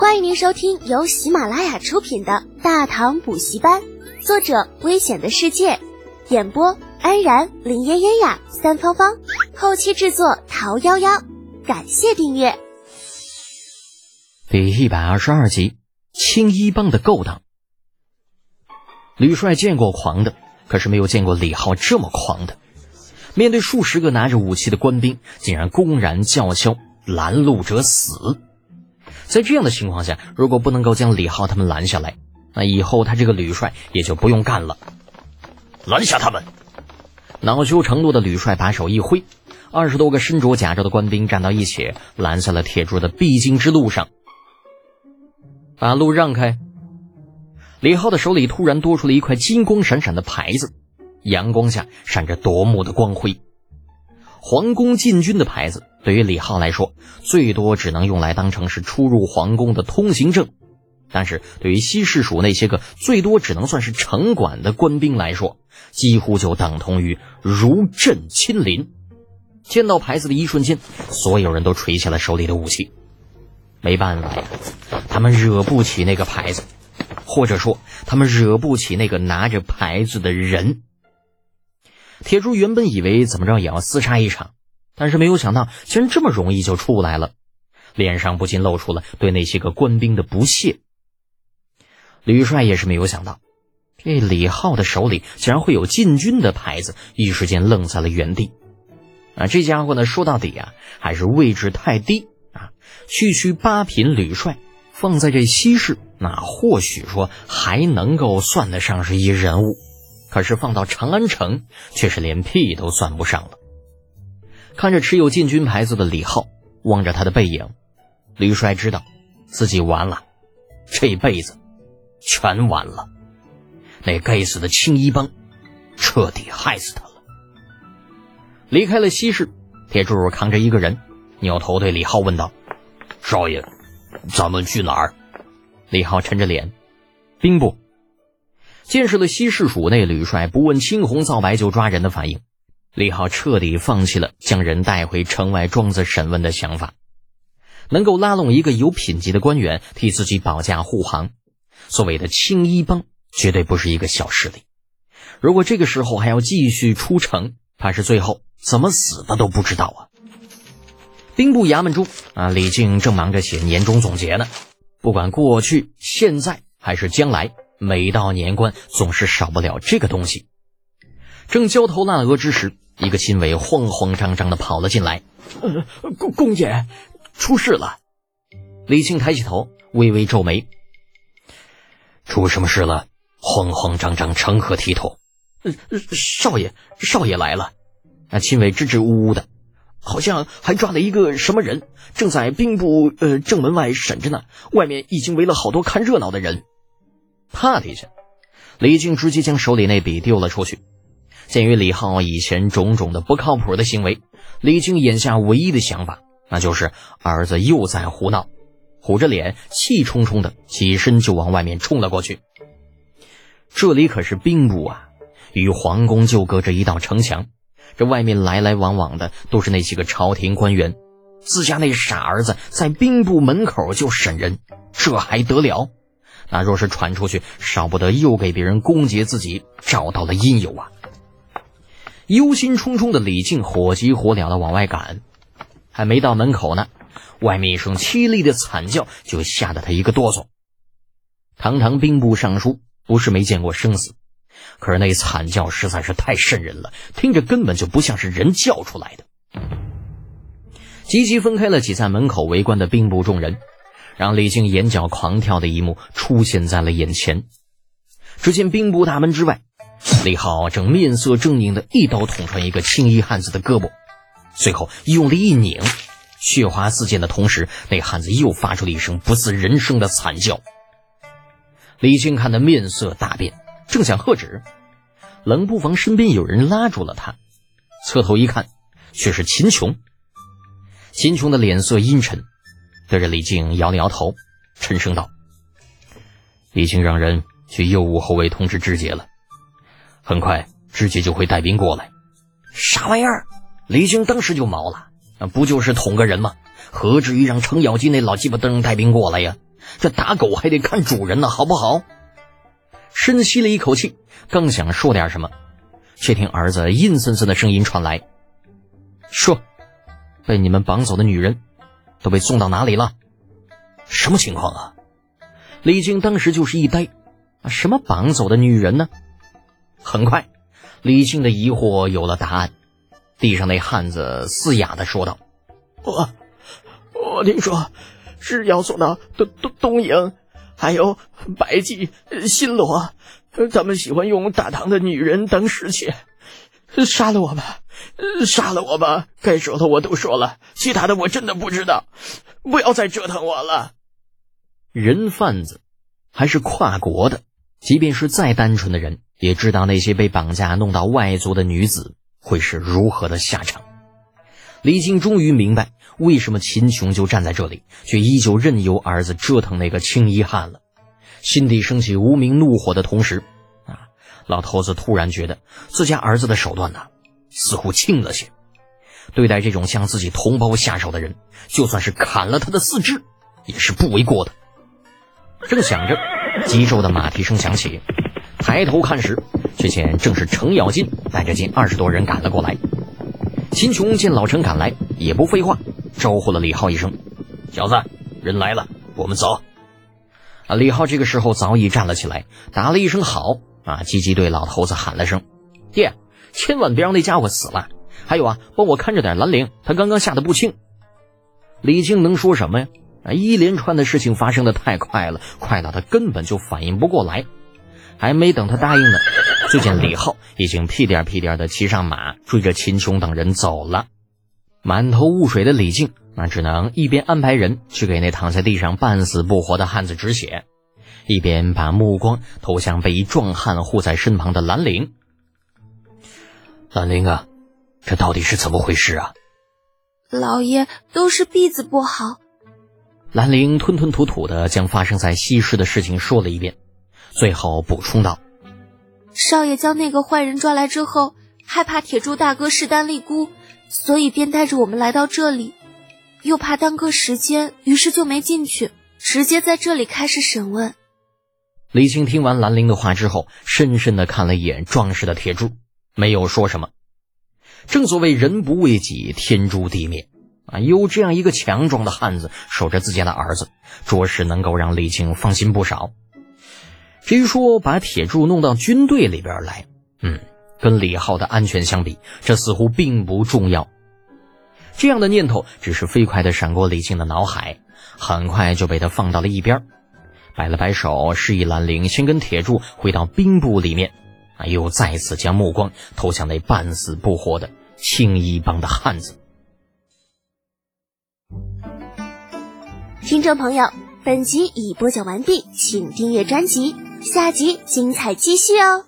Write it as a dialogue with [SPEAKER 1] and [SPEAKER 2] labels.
[SPEAKER 1] 欢迎您收听由喜马拉雅出品的《大唐补习班》，作者：危险的世界，演播：安然、林嫣嫣呀、三芳芳，后期制作：桃夭夭。感谢订阅。
[SPEAKER 2] 第一百二十二集，青衣帮的勾当。吕帅见过狂的，可是没有见过李浩这么狂的。面对数十个拿着武器的官兵，竟然公然叫嚣“拦路者死”。在这样的情况下，如果不能够将李浩他们拦下来，那以后他这个吕帅也就不用干了。
[SPEAKER 3] 拦下他们！
[SPEAKER 2] 恼羞成怒的吕帅把手一挥，二十多个身着甲胄的官兵站到一起，拦在了铁柱的必经之路上，把路让开。李浩的手里突然多出了一块金光闪闪的牌子，阳光下闪着夺目的光辉。皇宫禁军的牌子对于李浩来说，最多只能用来当成是出入皇宫的通行证；但是对于西市署那些个最多只能算是城管的官兵来说，几乎就等同于如朕亲临。见到牌子的一瞬间，所有人都垂下了手里的武器。没办法呀，他们惹不起那个牌子，或者说，他们惹不起那个拿着牌子的人。铁柱原本以为怎么着也要厮杀一场，但是没有想到竟然这么容易就出来了，脸上不禁露出了对那些个官兵的不屑。吕帅也是没有想到，这李浩的手里竟然会有禁军的牌子，一时间愣在了原地。啊，这家伙呢，说到底啊，还是位置太低啊。区区八品吕帅，放在这西市，那或许说还能够算得上是一人物。可是放到长安城，却是连屁都算不上了。看着持有禁军牌子的李浩，望着他的背影，吕帅知道自己完了，这辈子全完了。那该死的青衣帮，彻底害死他了。离开了西市，铁柱扛着一个人，扭头对李浩问道：“
[SPEAKER 3] 少爷，咱们去哪儿？”
[SPEAKER 2] 李浩沉着脸：“兵部。”见识了西市署内吕帅不问青红皂白就抓人的反应，李浩彻底放弃了将人带回城外庄子审问的想法。能够拉拢一个有品级的官员替自己保驾护航，所谓的青衣帮绝对不是一个小势力。如果这个时候还要继续出城，怕是最后怎么死的都不知道啊！兵部衙门中啊，李靖正忙着写年终总结呢。不管过去、现在还是将来。每到年关，总是少不了这个东西。正焦头烂额之时，一个亲卫慌慌张张的跑了进来：“呃
[SPEAKER 4] 公公爷，出事了！”
[SPEAKER 2] 李靖抬起头，微微皱眉：“
[SPEAKER 3] 出什么事了？慌慌张张，成何体统？”“呃
[SPEAKER 4] 少爷，少爷来了。”
[SPEAKER 2] 那亲卫支支吾吾的，
[SPEAKER 4] 好像还抓了一个什么人，正在兵部呃正门外审着呢。外面已经围了好多看热闹的人。
[SPEAKER 2] 啪的一下，李靖直接将手里那笔丢了出去。鉴于李浩以前种种的不靠谱的行为，李靖眼下唯一的想法，那就是儿子又在胡闹。虎着脸，气冲冲的起身就往外面冲了过去。这里可是兵部啊，与皇宫就隔着一道城墙，这外面来来往往的都是那些个朝廷官员。自家那傻儿子在兵部门口就审人，这还得了？那若是传出去，少不得又给别人攻讦自己找到了因由啊！忧心忡忡的李靖火急火燎的往外赶，还没到门口呢，外面一声凄厉的惨叫就吓得他一个哆嗦。堂堂兵部尚书不是没见过生死，可是那惨叫实在是太瘆人了，听着根本就不像是人叫出来的。急急分开了挤在门口围观的兵部众人。让李靖眼角狂跳的一幕出现在了眼前。只见兵部大门之外，李浩正面色狰狞的一刀捅穿一个青衣汉子的胳膊，随后用力一拧，血花四溅的同时，那汉子又发出了一声不似人声的惨叫。李靖看得面色大变，正想喝止，冷不防身边有人拉住了他，侧头一看，却是秦琼。秦琼的脸色阴沉。对着李靖摇了摇头，沉声道：“李靖让人去右武后卫通知知节了，很快知节就会带兵过来。”啥玩意儿？李靖当时就毛了，那不就是捅个人吗？何至于让程咬金那老鸡巴登带兵过来呀？这打狗还得看主人呢，好不好？深吸了一口气，刚想说点什么，却听儿子阴森森的声音传来：“说，被你们绑走的女人，都被送到哪里了？
[SPEAKER 3] 什么情况啊？”
[SPEAKER 2] 李靖当时就是一呆，啊，什么绑走的女人呢？很快，李靖的疑惑有了答案。地上那汉子嘶哑的说道：“
[SPEAKER 4] 我，我听说是要送到东东东营，还有百济、新罗，他们喜欢用大唐的女人当侍妾。杀了我吧，杀了我吧！该说的我都说了，其他的我真的不知道。不要再折腾我了。”
[SPEAKER 2] 人贩子还是跨国的，即便是再单纯的人，也知道那些被绑架弄到外族的女子。会是如何的下场？李靖终于明白，为什么秦琼就站在这里，却依旧任由儿子折腾那个青衣汉了。心底升起无名怒火的同时，啊，老头子突然觉得自家儿子的手段呢，似乎轻了些。对待这种向自己同胞下手的人，就算是砍了他的四肢，也是不为过的。正想着，急骤的马蹄声响起，抬头看时。却见正是程咬金带着近二十多人赶了过来。秦琼见老陈赶来，也不废话，招呼了李浩一声：“
[SPEAKER 3] 小子，人来了，我们走。”
[SPEAKER 2] 啊，李浩这个时候早已站了起来，打了一声“好”，啊，急急对老头子喊了声：“爹，千万别让那家伙死了！还有啊，帮我看着点兰陵，他刚刚吓得不轻。”李靖能说什么呀？啊，一连串的事情发生的太快了，快到他根本就反应不过来。还没等他答应呢。就见李浩已经屁颠屁颠的骑上马，追着秦琼等人走了。满头雾水的李靖，那只能一边安排人去给那躺在地上半死不活的汉子止血，一边把目光投向被一壮汉护在身旁的兰陵。
[SPEAKER 3] 兰陵啊，这到底是怎么回事啊？
[SPEAKER 1] 老爷都是婢子不好。
[SPEAKER 2] 兰陵吞吞吐吐的将发生在西市的事情说了一遍，最后补充道。
[SPEAKER 1] 少爷将那个坏人抓来之后，害怕铁柱大哥势单力孤，所以便带着我们来到这里，又怕耽搁时间，于是就没进去，直接在这里开始审问。
[SPEAKER 2] 李青听完兰陵的话之后，深深的看了一眼壮实的铁柱，没有说什么。正所谓人不为己，天诛地灭啊！有这样一个强壮的汉子守着自家的儿子，着实能够让李靖放心不少。至于说把铁柱弄到军队里边来，嗯，跟李浩的安全相比，这似乎并不重要。这样的念头只是飞快的闪过李靖的脑海，很快就被他放到了一边，摆了摆手，示意兰陵先跟铁柱回到兵部里面，又再次将目光投向那半死不活的青衣帮的汉子。
[SPEAKER 1] 听众朋友，本集已播讲完毕，请订阅专辑。下集精彩继续哦！